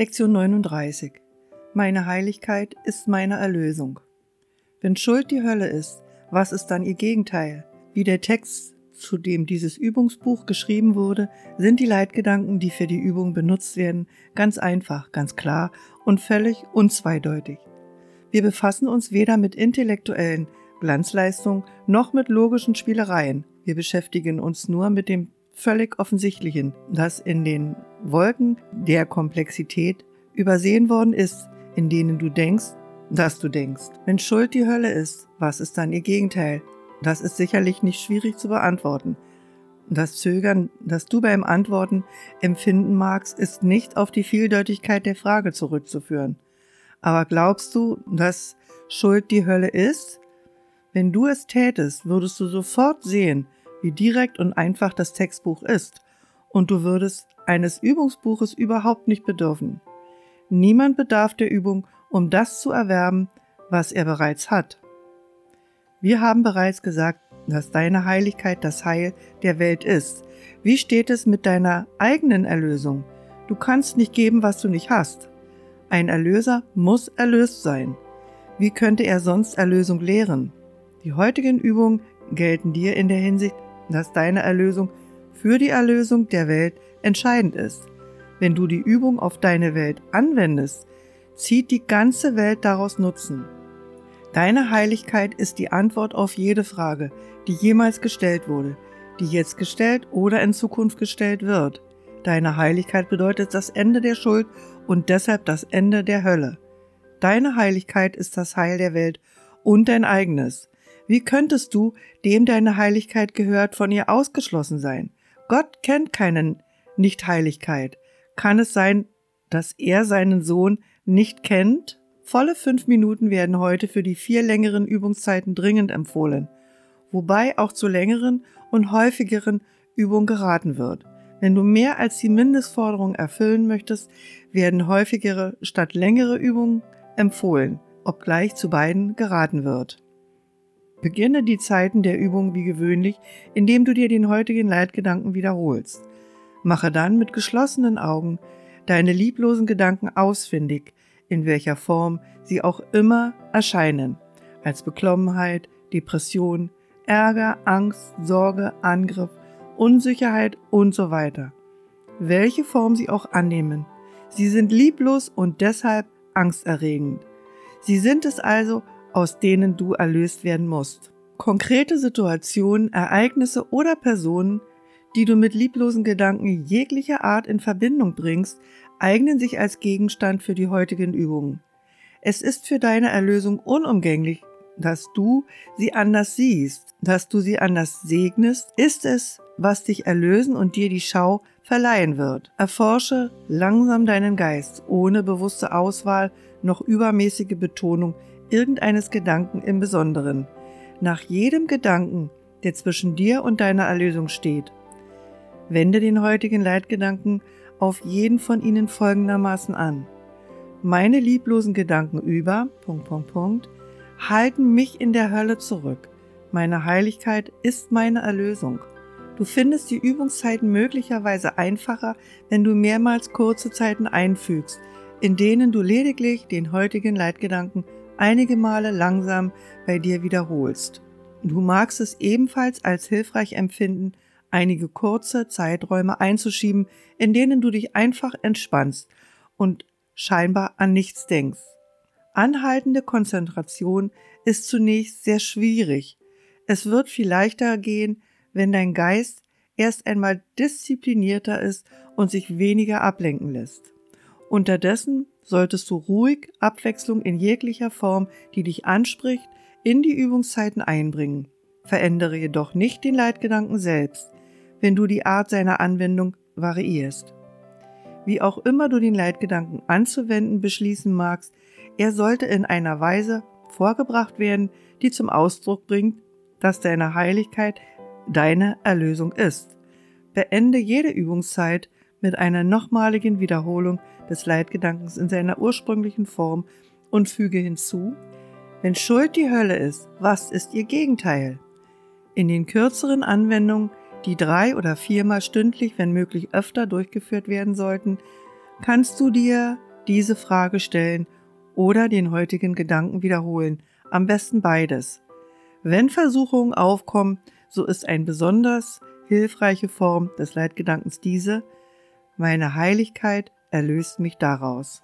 Lektion 39. Meine Heiligkeit ist meine Erlösung. Wenn Schuld die Hölle ist, was ist dann ihr Gegenteil? Wie der Text, zu dem dieses Übungsbuch geschrieben wurde, sind die Leitgedanken, die für die Übung benutzt werden, ganz einfach, ganz klar und völlig unzweideutig. Wir befassen uns weder mit intellektuellen Glanzleistungen noch mit logischen Spielereien. Wir beschäftigen uns nur mit dem völlig Offensichtlichen, das in den Wolken der Komplexität übersehen worden ist, in denen du denkst, dass du denkst. Wenn Schuld die Hölle ist, was ist dann ihr Gegenteil? Das ist sicherlich nicht schwierig zu beantworten. Das Zögern, das du beim Antworten empfinden magst, ist nicht auf die Vieldeutigkeit der Frage zurückzuführen. Aber glaubst du, dass Schuld die Hölle ist? Wenn du es tätest, würdest du sofort sehen, wie direkt und einfach das Textbuch ist, und du würdest eines Übungsbuches überhaupt nicht bedürfen. Niemand bedarf der Übung, um das zu erwerben, was er bereits hat. Wir haben bereits gesagt, dass deine Heiligkeit das Heil der Welt ist. Wie steht es mit deiner eigenen Erlösung? Du kannst nicht geben, was du nicht hast. Ein Erlöser muss erlöst sein. Wie könnte er sonst Erlösung lehren? Die heutigen Übungen gelten dir in der Hinsicht, dass deine Erlösung für die Erlösung der Welt entscheidend ist. Wenn du die Übung auf deine Welt anwendest, zieht die ganze Welt daraus Nutzen. Deine Heiligkeit ist die Antwort auf jede Frage, die jemals gestellt wurde, die jetzt gestellt oder in Zukunft gestellt wird. Deine Heiligkeit bedeutet das Ende der Schuld und deshalb das Ende der Hölle. Deine Heiligkeit ist das Heil der Welt und dein eigenes. Wie könntest du, dem deine Heiligkeit gehört, von ihr ausgeschlossen sein? Gott kennt keinen Nichtheiligkeit. Kann es sein, dass er seinen Sohn nicht kennt? Volle fünf Minuten werden heute für die vier längeren Übungszeiten dringend empfohlen, wobei auch zu längeren und häufigeren Übungen geraten wird. Wenn du mehr als die Mindestforderung erfüllen möchtest, werden häufigere statt längere Übungen empfohlen, obgleich zu beiden geraten wird. Beginne die Zeiten der Übung wie gewöhnlich, indem du dir den heutigen Leitgedanken wiederholst. Mache dann mit geschlossenen Augen deine lieblosen Gedanken ausfindig, in welcher Form sie auch immer erscheinen, als Beklommenheit, Depression, Ärger, Angst, Sorge, Angriff, Unsicherheit und so weiter. Welche Form sie auch annehmen. Sie sind lieblos und deshalb angsterregend. Sie sind es also, aus denen du erlöst werden musst. Konkrete Situationen, Ereignisse oder Personen, die du mit lieblosen Gedanken jeglicher Art in Verbindung bringst, eignen sich als Gegenstand für die heutigen Übungen. Es ist für deine Erlösung unumgänglich, dass du sie anders siehst, dass du sie anders segnest, ist es, was dich erlösen und dir die Schau verleihen wird. Erforsche langsam deinen Geist, ohne bewusste Auswahl noch übermäßige Betonung irgendeines Gedanken im Besonderen. Nach jedem Gedanken, der zwischen dir und deiner Erlösung steht. Wende den heutigen Leitgedanken auf jeden von ihnen folgendermaßen an. Meine lieblosen Gedanken über, Punkt, Punkt, Punkt, halten mich in der Hölle zurück. Meine Heiligkeit ist meine Erlösung. Du findest die Übungszeiten möglicherweise einfacher, wenn du mehrmals kurze Zeiten einfügst, in denen du lediglich den heutigen Leitgedanken einige Male langsam bei dir wiederholst. Du magst es ebenfalls als hilfreich empfinden, einige kurze Zeiträume einzuschieben, in denen du dich einfach entspannst und scheinbar an nichts denkst. Anhaltende Konzentration ist zunächst sehr schwierig. Es wird viel leichter gehen, wenn dein Geist erst einmal disziplinierter ist und sich weniger ablenken lässt. Unterdessen solltest du ruhig Abwechslung in jeglicher Form, die dich anspricht, in die Übungszeiten einbringen. Verändere jedoch nicht den Leitgedanken selbst, wenn du die Art seiner Anwendung variierst. Wie auch immer du den Leitgedanken anzuwenden beschließen magst, er sollte in einer Weise vorgebracht werden, die zum Ausdruck bringt, dass deine Heiligkeit deine Erlösung ist. Beende jede Übungszeit mit einer nochmaligen Wiederholung des Leitgedankens in seiner ursprünglichen Form und füge hinzu, wenn Schuld die Hölle ist, was ist ihr Gegenteil? In den kürzeren Anwendungen, die drei oder viermal stündlich, wenn möglich öfter durchgeführt werden sollten, kannst du dir diese Frage stellen oder den heutigen Gedanken wiederholen. Am besten beides. Wenn Versuchungen aufkommen, so ist eine besonders hilfreiche Form des Leitgedankens diese, meine Heiligkeit erlöst mich daraus.